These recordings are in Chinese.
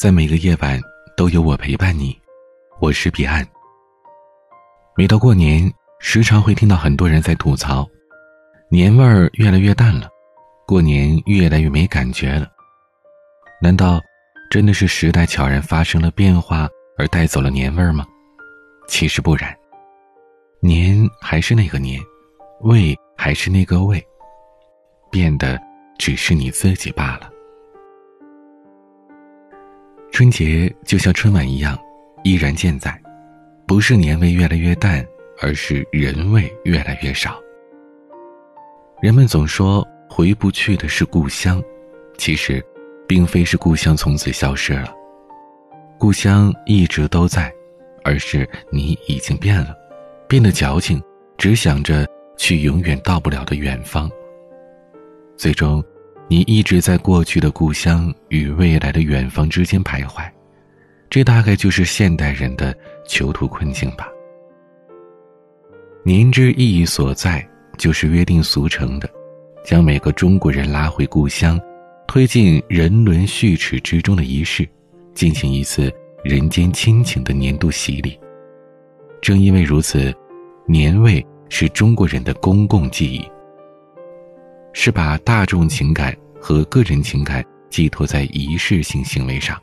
在每个夜晚都有我陪伴你，我是彼岸。每到过年，时常会听到很多人在吐槽，年味儿越来越淡了，过年越来越没感觉了。难道真的是时代悄然发生了变化而带走了年味儿吗？其实不然，年还是那个年，味还是那个味，变的只是你自己罢了。春节就像春晚一样，依然健在，不是年味越来越淡，而是人味越来越少。人们总说回不去的是故乡，其实，并非是故乡从此消失了，故乡一直都在，而是你已经变了，变得矫情，只想着去永远到不了的远方。最终。你一直在过去的故乡与未来的远方之间徘徊，这大概就是现代人的囚徒困境吧。年之意义所在，就是约定俗成的，将每个中国人拉回故乡，推进人伦序齿之中的仪式，进行一次人间亲情的年度洗礼。正因为如此，年味是中国人的公共记忆。是把大众情感和个人情感寄托在仪式性行为上。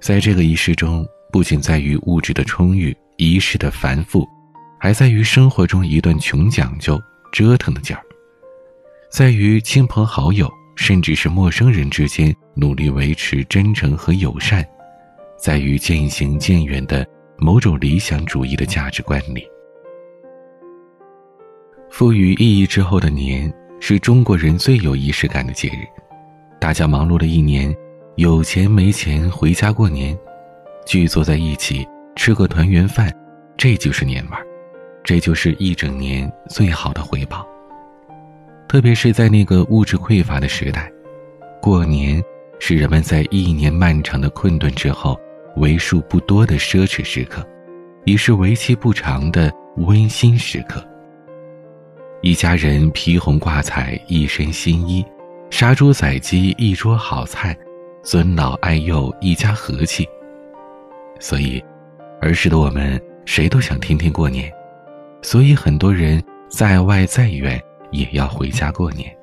在这个仪式中，不仅在于物质的充裕、仪式的繁复，还在于生活中一段穷讲究、折腾的劲儿，在于亲朋好友甚至是陌生人之间努力维持真诚和友善，在于渐行渐远的某种理想主义的价值观里。赋予意义之后的年，是中国人最有仪式感的节日。大家忙碌了一年，有钱没钱回家过年，聚坐在一起吃个团圆饭，这就是年味儿，这就是一整年最好的回报。特别是在那个物质匮乏的时代，过年是人们在一年漫长的困顿之后为数不多的奢侈时刻，也是为期不长的温馨时刻。一家人披红挂彩，一身新衣，杀猪宰鸡，一桌好菜，尊老爱幼，一家和气。所以，儿时的我们谁都想天天过年，所以很多人在外再远也要回家过年。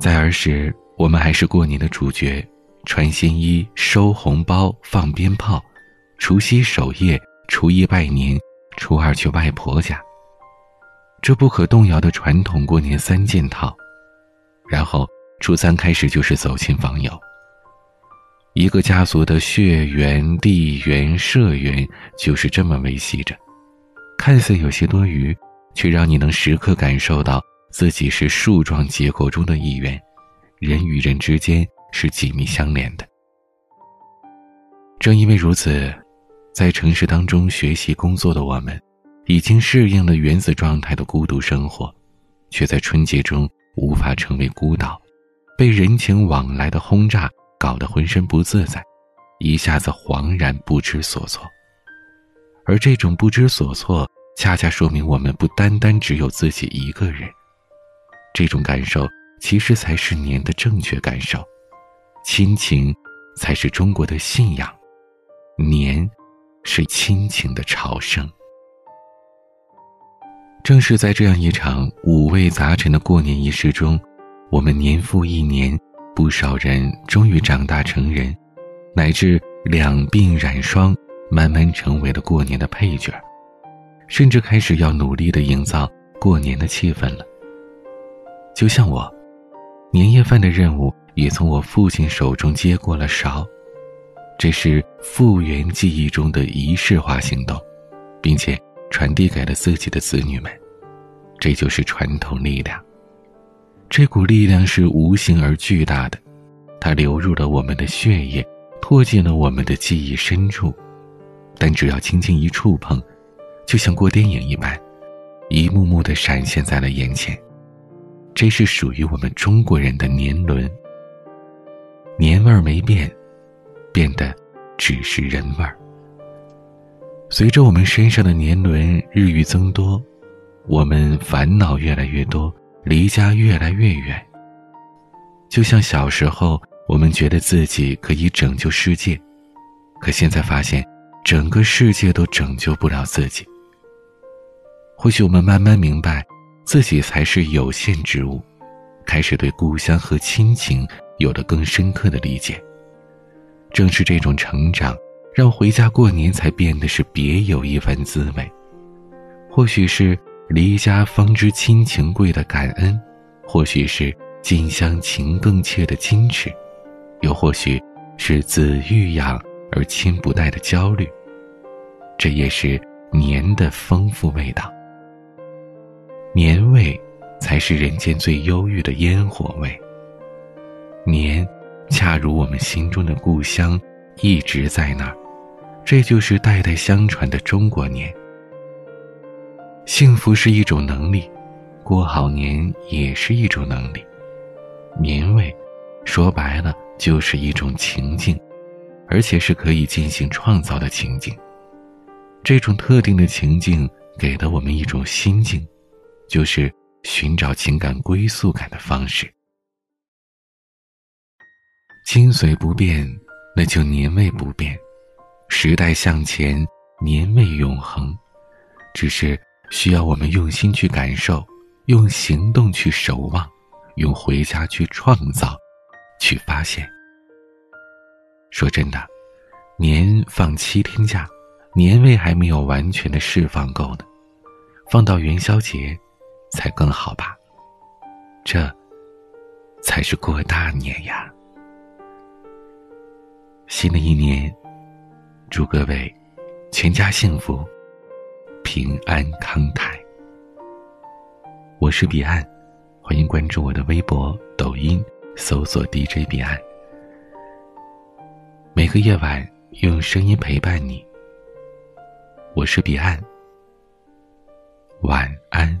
在儿时，我们还是过年的主角，穿新衣，收红包，放鞭炮，除夕守夜，初一拜年，初二去外婆家。这不可动摇的传统过年三件套，然后初三开始就是走亲访友。一个家族的血缘、地缘、社缘就是这么维系着，看似有些多余，却让你能时刻感受到自己是树状结构中的一员，人与人之间是紧密相连的。正因为如此，在城市当中学习工作的我们。已经适应了原子状态的孤独生活，却在春节中无法成为孤岛，被人情往来的轰炸搞得浑身不自在，一下子恍然不知所措。而这种不知所措，恰恰说明我们不单单只有自己一个人。这种感受其实才是年的正确感受，亲情才是中国的信仰，年是亲情的朝圣。正是在这样一场五味杂陈的过年仪式中，我们年复一年，不少人终于长大成人，乃至两鬓染霜，慢慢成为了过年的配角，甚至开始要努力的营造过年的气氛了。就像我，年夜饭的任务也从我父亲手中接过了勺，这是复原记忆中的仪式化行动，并且。传递给了自己的子女们，这就是传统力量。这股力量是无形而巨大的，它流入了我们的血液，拓进了我们的记忆深处。但只要轻轻一触碰，就像过电影一般，一幕幕的闪现在了眼前。这是属于我们中国人的年轮。年味儿没变，变的只是人味儿。随着我们身上的年轮日益增多，我们烦恼越来越多，离家越来越远。就像小时候我们觉得自己可以拯救世界，可现在发现，整个世界都拯救不了自己。或许我们慢慢明白，自己才是有限之物，开始对故乡和亲情有了更深刻的理解。正是这种成长，让回家过年才变得是别有一番滋味。或许是离家方知亲情贵的感恩，或许是近乡情更怯的矜持，又或许是子欲养而亲不待的焦虑。这也是年的丰富味道。年味，才是人间最忧郁的烟火味。年，恰如我们心中的故乡，一直在那儿。这就是代代相传的中国年。幸福是一种能力，过好年也是一种能力。年味，说白了就是一种情境，而且是可以进行创造的情境。这种特定的情境，给了我们一种心境。就是寻找情感归宿感的方式。精髓不变，那就年味不变。时代向前，年味永恒。只是需要我们用心去感受，用行动去守望，用回家去创造，去发现。说真的，年放七天假，年味还没有完全的释放够呢。放到元宵节。才更好吧，这才是过大年呀！新的一年，祝各位全家幸福、平安慷慨。我是彼岸，欢迎关注我的微博、抖音，搜索 DJ 彼岸。每个夜晚用声音陪伴你。我是彼岸，晚安。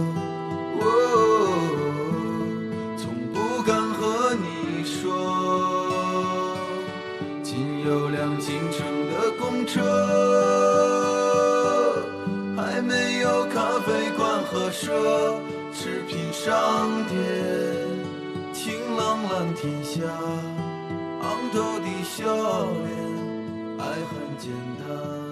天下，昂头的笑脸，爱很简单。